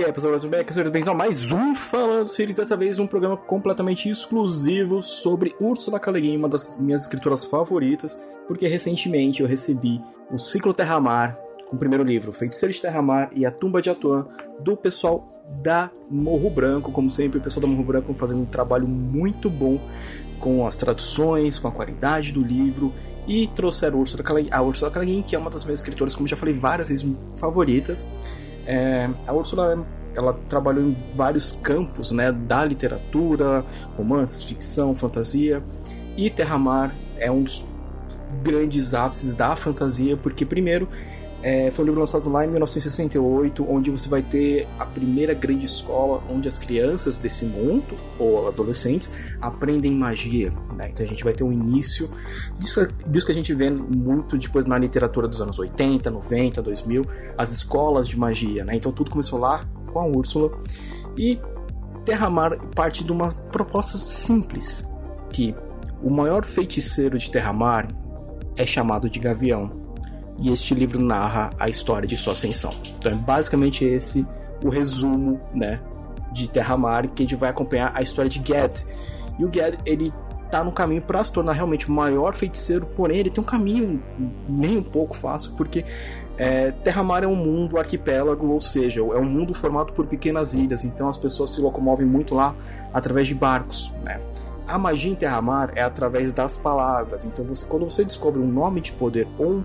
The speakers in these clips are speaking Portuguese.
dia, pessoal do Beck, sejam bem-vindos a mais um Falando Series, dessa vez um programa completamente exclusivo sobre Ursula. Le Guin, uma das minhas escritoras favoritas, porque recentemente eu recebi o Ciclo Terra-Mar, com o primeiro livro, Feiticeiro de Terra-Mar e A Tumba de Atuan, do pessoal da Morro Branco, como sempre, o pessoal da Morro Branco fazendo um trabalho muito bom com as traduções, com a qualidade do livro, e trouxeram a Ursula. Le Guin, que é uma das minhas escritoras, como já falei várias vezes, favoritas, é, a Ursula ela trabalhou em vários campos né, da literatura, romances, ficção, fantasia. E Terra-Mar é um dos grandes ápices da fantasia, porque, primeiro, é, foi um livro lançado lá em 1968, onde você vai ter a primeira grande escola onde as crianças desse mundo, ou adolescentes, aprendem magia. Né? Então a gente vai ter um início disso, disso que a gente vê muito depois na literatura dos anos 80, 90, 2000, as escolas de magia. Né? Então tudo começou lá com a Úrsula. E Terra-Mar parte de uma proposta simples, que o maior feiticeiro de Terra-Mar é chamado de Gavião e este livro narra a história de sua ascensão. Então é basicamente esse o resumo, né, de Terra-Mar, que a gente vai acompanhar a história de Ged. E o Ged, ele tá no caminho para se tornar realmente o maior feiticeiro, porém ele tem um caminho nem um pouco fácil, porque é, Terra-Mar é um mundo arquipélago, ou seja, é um mundo formado por pequenas ilhas, então as pessoas se locomovem muito lá através de barcos, né? A magia em Terra-Mar é através das palavras, então você, quando você descobre um nome de poder ou um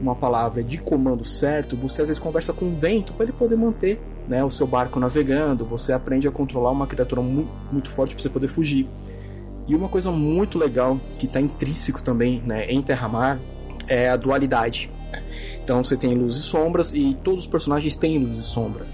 uma palavra de comando certo, você às vezes conversa com o vento para ele poder manter né, o seu barco navegando. Você aprende a controlar uma criatura muito, muito forte para você poder fugir. E uma coisa muito legal que está intrínseco também né, em Terra-Mar é a dualidade. Então você tem luz e sombras e todos os personagens têm luz e sombra.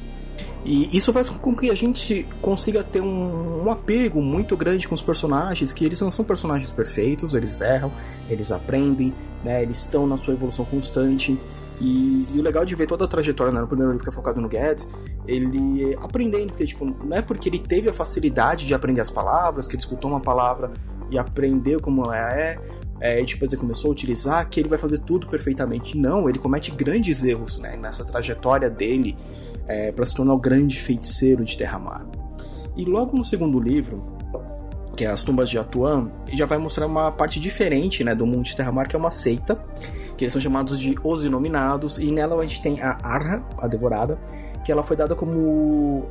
E isso faz com que a gente consiga ter um, um, apego muito grande com os personagens, que eles não são personagens perfeitos, eles erram, eles aprendem, né, eles estão na sua evolução constante. E, e, o legal de ver toda a trajetória, né, no primeiro livro que é focado no Ged, ele aprendendo, porque tipo, não é porque ele teve a facilidade de aprender as palavras, que ele escutou uma palavra e aprendeu como ela é, é, e depois ele começou a utilizar, que ele vai fazer tudo perfeitamente. Não, ele comete grandes erros né, nessa trajetória dele é, para se tornar o grande feiticeiro de Terra-Mar. E logo no segundo livro, que é As Tumbas de Atuan, já vai mostrar uma parte diferente né, do mundo de Terra-Mar, que é uma seita, que eles são chamados de Os Inominados, e nela a gente tem a Arra, a Devorada, que ela foi dada como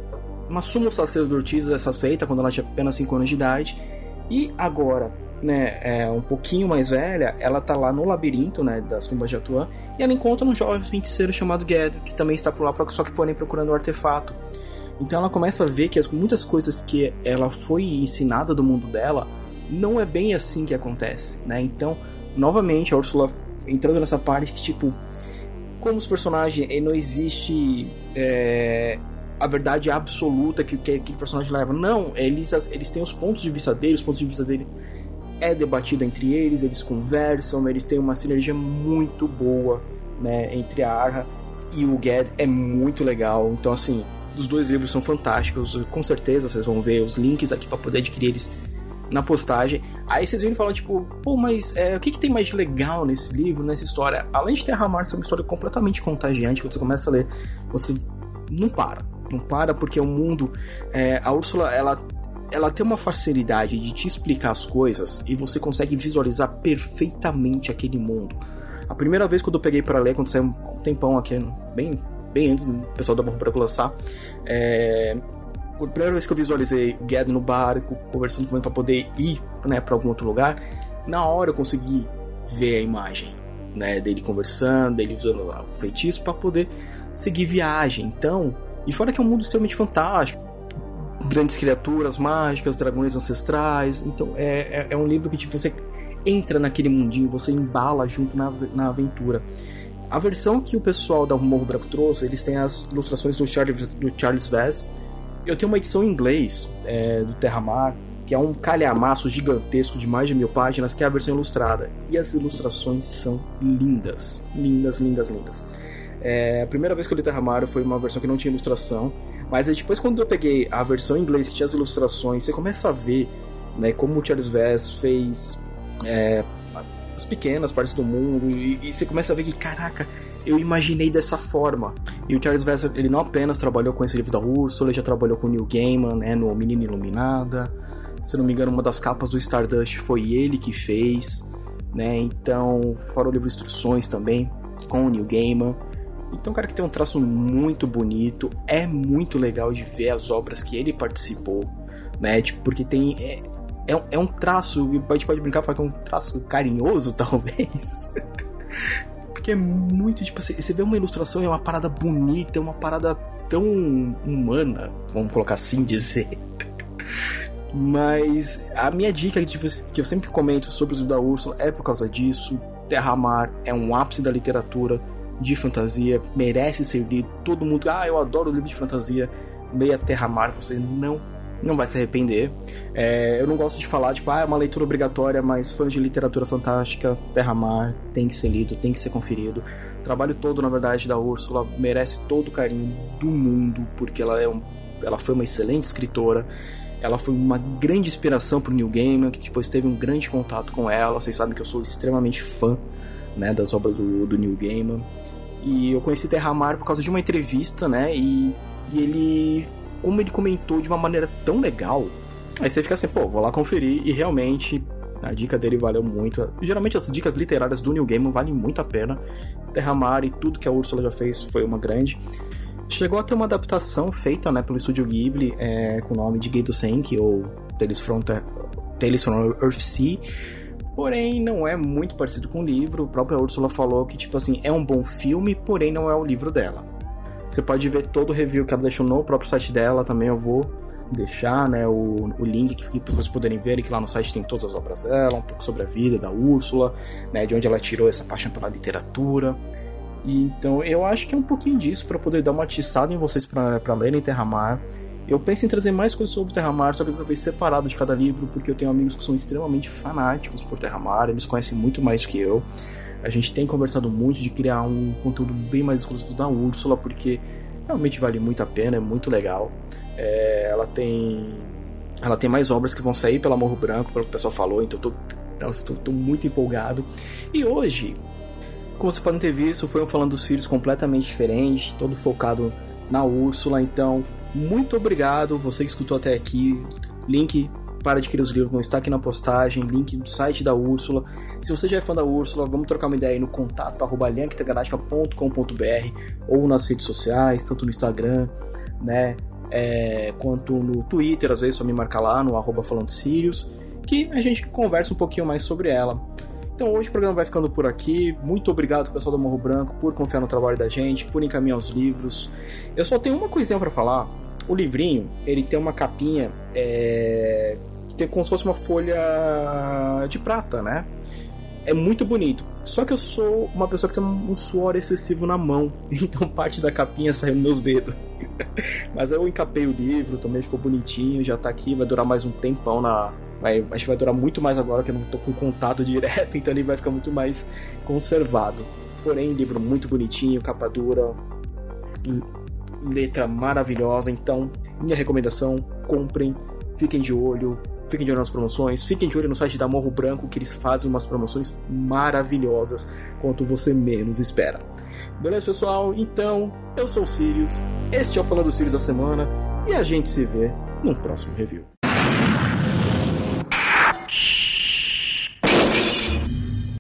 uma sumo sacerdotisa dessa seita quando ela tinha apenas 5 anos de idade, e agora, né, é, um pouquinho mais velha, ela tá lá no labirinto, né, das tumbas de Atuan, e ela encontra um jovem feiticeiro chamado Ged, que também está por lá, só que porém procurando o um artefato. Então ela começa a ver que as, muitas coisas que ela foi ensinada do mundo dela não é bem assim que acontece, né? Então, novamente, a Ursula entrando nessa parte que, tipo, como os personagens, não existe é, a verdade absoluta que, que aquele personagem leva. Não, eles, eles têm os pontos de vista dele, os pontos de vista dele é debatido entre eles, eles conversam, eles têm uma sinergia muito boa, né, entre a Arra e o Ged, é muito legal. Então, assim, os dois livros são fantásticos, com certeza vocês vão ver os links aqui para poder adquirir eles na postagem. Aí vocês vêm falar, tipo, pô, mas é, o que, que tem mais de legal nesse livro, nessa história? Além de Terra Mar ser uma história completamente contagiante, quando você começa a ler, você não para. Não para porque o mundo. É, a Úrsula, ela, ela tem uma facilidade de te explicar as coisas e você consegue visualizar perfeitamente aquele mundo. A primeira vez que eu peguei para ler, quando um tempão aqui, bem bem antes do pessoal da Barra lançar. É, a primeira vez que eu visualizei o Ged no barco, conversando com ele para poder ir né, para algum outro lugar, na hora eu consegui ver a imagem né, dele conversando, dele usando o feitiço para poder seguir viagem. Então, e fora que é um mundo extremamente fantástico, grandes criaturas mágicas, dragões ancestrais. Então, é, é, é um livro que tipo, você entra naquele mundinho, você embala junto na, na aventura. A versão que o pessoal da Morro Branco trouxe, eles têm as ilustrações do Charles, do Charles Vess. Eu tenho uma edição em inglês é, do Terra-Mar, que é um calhamaço gigantesco de mais de mil páginas, que é a versão ilustrada. E as ilustrações são lindas. Lindas, lindas, lindas. É, a primeira vez que eu li Terra-Mar foi uma versão que não tinha ilustração. Mas aí depois, quando eu peguei a versão em inglês que tinha as ilustrações, você começa a ver né, como o Charles Vess fez é, as pequenas partes do mundo, e, e, você começa a ver que, caraca, eu imaginei dessa forma. E o Charles Vesser, ele não apenas trabalhou com esse livro da Úrsula, ele já trabalhou com o Neil Gaiman, né, no Menina Iluminada. Se não me engano, uma das capas do Stardust foi ele que fez, né? Então, fora o livro Instruções também, com o Neil Gaiman. Então, cara que tem um traço muito bonito, é muito legal de ver as obras que ele participou, né? Tipo, porque tem. É, é, é um traço, a gente pode brincar e falar que é um traço carinhoso, talvez. porque é muito, tipo, você, você vê uma ilustração e é uma parada bonita, é uma parada tão humana, vamos colocar assim dizer. Mas a minha dica que eu sempre comento sobre o da Úrsula é por causa disso. Terra Mar é um ápice da literatura de fantasia, merece ser lido. Todo mundo, ah, eu adoro livro de fantasia. Leia Terra Mar, você não não vai se arrepender. É, eu não gosto de falar, tipo, ah, é uma leitura obrigatória, mas fãs de literatura fantástica, Terra Mar, tem que ser lido, tem que ser conferido. O trabalho todo, na verdade, da Úrsula merece todo o carinho do mundo, porque ela, é um, ela foi uma excelente escritora. Ela foi uma grande inspiração para o Neil Gaiman, que depois teve um grande contato com ela. Vocês sabem que eu sou extremamente fã né, das obras do, do Neil Gaiman. E eu conheci Terramar por causa de uma entrevista, né? E, e ele. Como ele comentou de uma maneira tão legal. Aí você fica assim, pô, vou lá conferir. E realmente a dica dele valeu muito. Geralmente as dicas literárias do Neil Gaiman valem muito a pena. Terramar e tudo que a Ursula já fez foi uma grande. Chegou a ter uma adaptação feita né, pelo estúdio Ghibli é, com o nome de Gato Senki ou Tales from, Tales from Earthsea Porém, não é muito parecido com o livro. A própria Ursula falou que, tipo assim, é um bom filme, porém não é o livro dela. Você pode ver todo o review que ela deixou no próprio site dela, também eu vou deixar né, o, o link que, que vocês poderem ver, que lá no site tem todas as obras dela, um pouco sobre a vida da Úrsula, né, de onde ela tirou essa paixão pela literatura. E, então eu acho que é um pouquinho disso para poder dar uma atiçada em vocês para lerem Terramar. Eu penso em trazer mais coisas sobre Terramar, só que dessa vez separado de cada livro, porque eu tenho amigos que são extremamente fanáticos por Terramar, eles conhecem muito mais que eu. A gente tem conversado muito de criar um conteúdo bem mais exclusivo da Úrsula, porque realmente vale muito a pena, é muito legal. É, ela tem ela tem mais obras que vão sair pela Morro Branco, pelo que o pessoal falou, então eu tô, estou, tô muito empolgado. E hoje, como vocês podem ter visto, foi um falando dos Sirius completamente diferente, todo focado na Úrsula, então muito obrigado, você que escutou até aqui. Link para adquirir os livros vão estar aqui na postagem, link do site da Úrsula. Se você já é fã da Úrsula, vamos trocar uma ideia aí no contato arroba ou nas redes sociais, tanto no Instagram, né, é, quanto no Twitter, às vezes só me marcar lá no arroba falando Sirius, que a gente conversa um pouquinho mais sobre ela. Então hoje o programa vai ficando por aqui. Muito obrigado pessoal do Morro Branco por confiar no trabalho da gente, por encaminhar os livros. Eu só tenho uma coisinha para falar. O livrinho, ele tem uma capinha é, que tem como se fosse uma folha de prata, né? É muito bonito. Só que eu sou uma pessoa que tem um suor excessivo na mão, então parte da capinha saiu nos meus dedos. Mas eu encapei o livro, também ficou bonitinho, já tá aqui, vai durar mais um tempão na, Vai, acho que vai durar muito mais agora que eu não estou com contato direto, então ele vai ficar muito mais conservado. Porém, livro muito bonitinho, capa dura, letra maravilhosa. Então, minha recomendação: comprem, fiquem de olho, fiquem de olho nas promoções, fiquem de olho no site da Morro Branco, que eles fazem umas promoções maravilhosas quanto você menos espera. Beleza, pessoal? Então, eu sou o Sirius, este é o Falando Sirius da Semana e a gente se vê no próximo review.